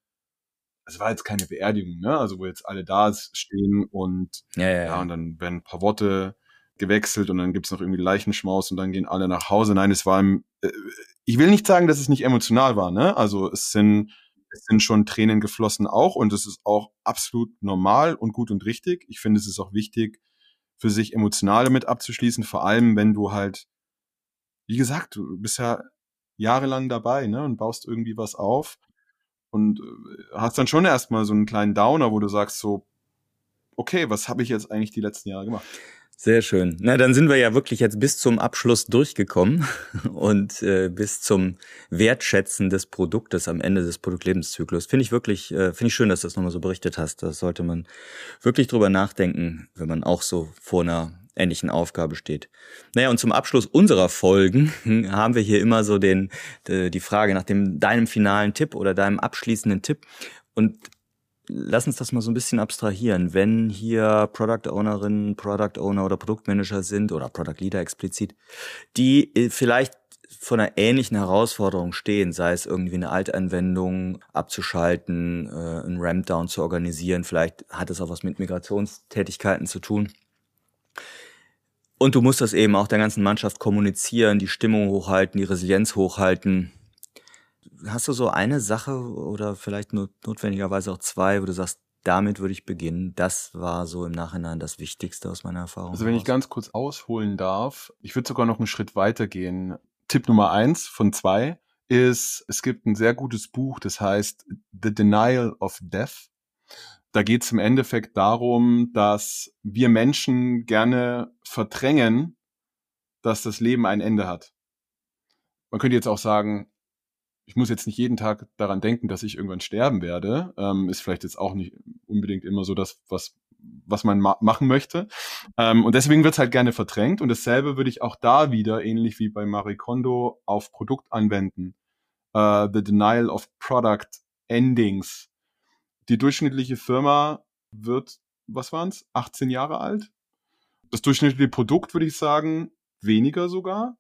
es war jetzt keine Beerdigung, ne? Also wo jetzt alle da stehen und ja, ja, ja und dann werden ein paar Worte gewechselt und dann gibt's noch irgendwie Leichenschmaus und dann gehen alle nach Hause. Nein, es war im, äh, ich will nicht sagen, dass es nicht emotional war, ne? Also es sind es sind schon Tränen geflossen auch und es ist auch absolut normal und gut und richtig. Ich finde, es ist auch wichtig, für sich emotional damit abzuschließen, vor allem wenn du halt, wie gesagt, du bist ja jahrelang dabei, ne, und baust irgendwie was auf und äh, hast dann schon erstmal so einen kleinen Downer, wo du sagst so, okay, was habe ich jetzt eigentlich die letzten Jahre gemacht? Sehr schön. Na, dann sind wir ja wirklich jetzt bis zum Abschluss durchgekommen und äh, bis zum Wertschätzen des Produktes am Ende des Produktlebenszyklus. Finde ich wirklich, äh, finde ich schön, dass du das nochmal so berichtet hast. Das sollte man wirklich drüber nachdenken, wenn man auch so vor einer ähnlichen Aufgabe steht. Naja, und zum Abschluss unserer Folgen haben wir hier immer so den, die Frage nach dem, deinem finalen Tipp oder deinem abschließenden Tipp. Und lass uns das mal so ein bisschen abstrahieren. Wenn hier Product Ownerinnen, Product Owner oder Produktmanager sind oder Product Leader explizit, die äh, vielleicht vor einer ähnlichen Herausforderung stehen, sei es irgendwie eine Alteinwendung abzuschalten, äh, einen Rampdown zu organisieren, vielleicht hat es auch was mit Migrationstätigkeiten zu tun. Und du musst das eben auch der ganzen Mannschaft kommunizieren, die Stimmung hochhalten, die Resilienz hochhalten. Hast du so eine Sache oder vielleicht nur notwendigerweise auch zwei, wo du sagst, damit würde ich beginnen. Das war so im Nachhinein das Wichtigste aus meiner Erfahrung. Also wenn ich ganz kurz ausholen darf, ich würde sogar noch einen Schritt weiter gehen. Tipp Nummer eins von zwei ist, es gibt ein sehr gutes Buch, das heißt The Denial of Death. Da geht es im Endeffekt darum, dass wir Menschen gerne verdrängen, dass das Leben ein Ende hat. Man könnte jetzt auch sagen, ich muss jetzt nicht jeden Tag daran denken, dass ich irgendwann sterben werde. Ähm, ist vielleicht jetzt auch nicht unbedingt immer so das, was, was man ma machen möchte. Ähm, und deswegen wird es halt gerne verdrängt. Und dasselbe würde ich auch da wieder, ähnlich wie bei Marie Kondo, auf Produkt anwenden. Uh, the Denial of Product Endings. Die durchschnittliche Firma wird, was waren es, 18 Jahre alt. Das durchschnittliche Produkt, würde ich sagen, weniger sogar.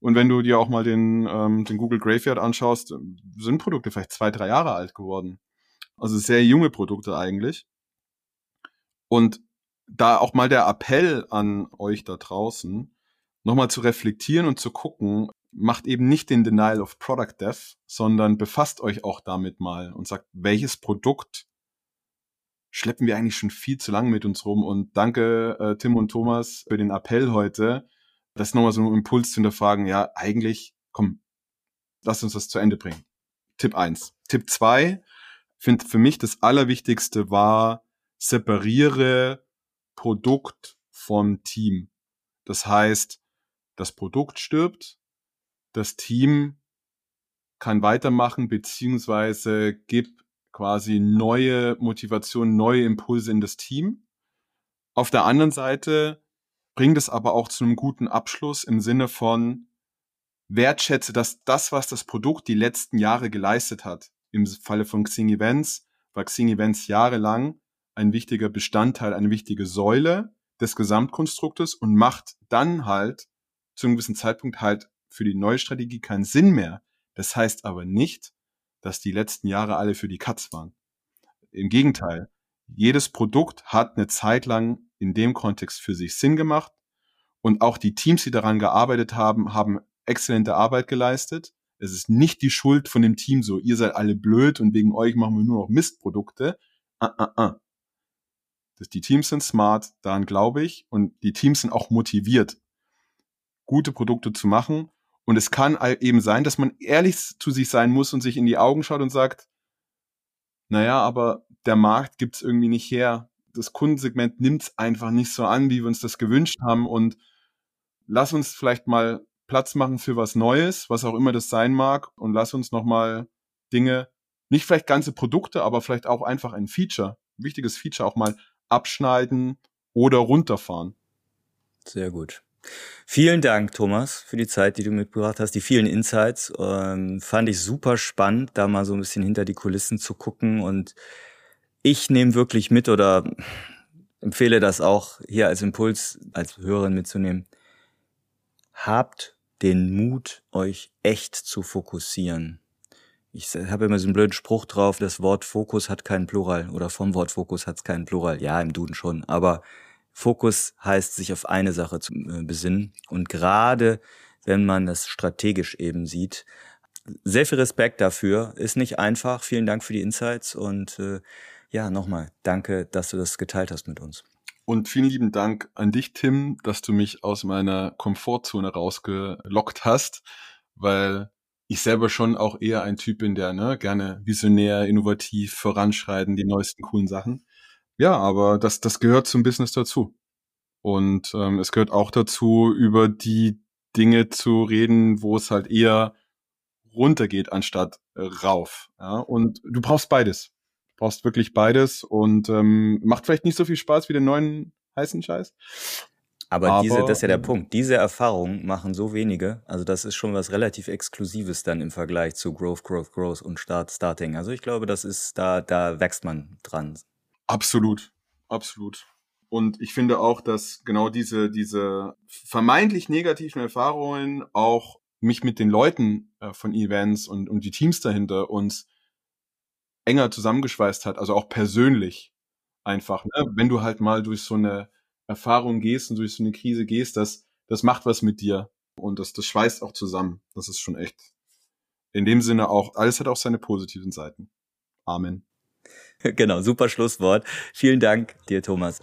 Und wenn du dir auch mal den, ähm, den Google Graveyard anschaust, sind Produkte vielleicht zwei, drei Jahre alt geworden. Also sehr junge Produkte eigentlich. Und da auch mal der Appell an euch da draußen, nochmal zu reflektieren und zu gucken, macht eben nicht den Denial of Product Death, sondern befasst euch auch damit mal und sagt, welches Produkt schleppen wir eigentlich schon viel zu lange mit uns rum. Und danke äh, Tim und Thomas für den Appell heute, das ist nochmal so ein Impuls zu hinterfragen, ja, eigentlich, komm, lass uns das zu Ende bringen. Tipp eins. Tipp zwei, finde für mich das Allerwichtigste war, separiere Produkt vom Team. Das heißt, das Produkt stirbt, das Team kann weitermachen, beziehungsweise gibt quasi neue Motivation, neue Impulse in das Team. Auf der anderen Seite bringt es aber auch zu einem guten Abschluss im Sinne von wertschätze, dass das, was das Produkt die letzten Jahre geleistet hat, im Falle von Xing Events, war Xing Events jahrelang ein wichtiger Bestandteil, eine wichtige Säule des Gesamtkonstruktes und macht dann halt zu einem gewissen Zeitpunkt halt für die neue Strategie keinen Sinn mehr. Das heißt aber nicht, dass die letzten Jahre alle für die Katz waren. Im Gegenteil, jedes Produkt hat eine Zeit lang in dem Kontext für sich Sinn gemacht. Und auch die Teams, die daran gearbeitet haben, haben exzellente Arbeit geleistet. Es ist nicht die Schuld von dem Team so, ihr seid alle blöd und wegen euch machen wir nur noch Mistprodukte. Uh, uh, uh. Das, die Teams sind smart, daran glaube ich. Und die Teams sind auch motiviert, gute Produkte zu machen. Und es kann eben sein, dass man ehrlich zu sich sein muss und sich in die Augen schaut und sagt, naja, aber der Markt gibt's irgendwie nicht her das Kundensegment nimmt es einfach nicht so an, wie wir uns das gewünscht haben. Und lass uns vielleicht mal Platz machen für was Neues, was auch immer das sein mag. Und lass uns nochmal Dinge, nicht vielleicht ganze Produkte, aber vielleicht auch einfach ein Feature, ein wichtiges Feature auch mal abschneiden oder runterfahren. Sehr gut. Vielen Dank, Thomas, für die Zeit, die du mitgebracht hast, die vielen Insights. Ähm, fand ich super spannend, da mal so ein bisschen hinter die Kulissen zu gucken und ich nehme wirklich mit oder empfehle das auch hier als Impuls, als Hörerin mitzunehmen. Habt den Mut, euch echt zu fokussieren. Ich habe immer so einen blöden Spruch drauf, das Wort Fokus hat keinen Plural oder vom Wort Fokus hat es keinen Plural. Ja, im Duden schon, aber Fokus heißt, sich auf eine Sache zu äh, besinnen. Und gerade wenn man das strategisch eben sieht, sehr viel Respekt dafür. Ist nicht einfach. Vielen Dank für die Insights und äh, ja, nochmal, danke, dass du das geteilt hast mit uns. Und vielen lieben Dank an dich, Tim, dass du mich aus meiner Komfortzone rausgelockt hast, weil ich selber schon auch eher ein Typ bin, der ne, gerne visionär, innovativ voranschreiten, die neuesten coolen Sachen. Ja, aber das, das gehört zum Business dazu. Und ähm, es gehört auch dazu, über die Dinge zu reden, wo es halt eher runtergeht anstatt rauf. Ja? Und du brauchst beides brauchst wirklich beides und ähm, macht vielleicht nicht so viel Spaß wie den neuen heißen Scheiß. Aber, Aber diese, das ist ja der Punkt. Diese Erfahrung machen so wenige. Also das ist schon was relativ Exklusives dann im Vergleich zu Growth, Growth, Growth und Start, Starting. Also ich glaube, das ist, da, da wächst man dran. Absolut. Absolut. Und ich finde auch, dass genau diese, diese vermeintlich negativen Erfahrungen auch mich mit den Leuten äh, von Events und, und die Teams dahinter uns enger zusammengeschweißt hat, also auch persönlich einfach. Ne? Wenn du halt mal durch so eine Erfahrung gehst und durch so eine Krise gehst, das, das macht was mit dir und das, das schweißt auch zusammen. Das ist schon echt. In dem Sinne auch, alles hat auch seine positiven Seiten. Amen. Genau, super Schlusswort. Vielen Dank dir, Thomas.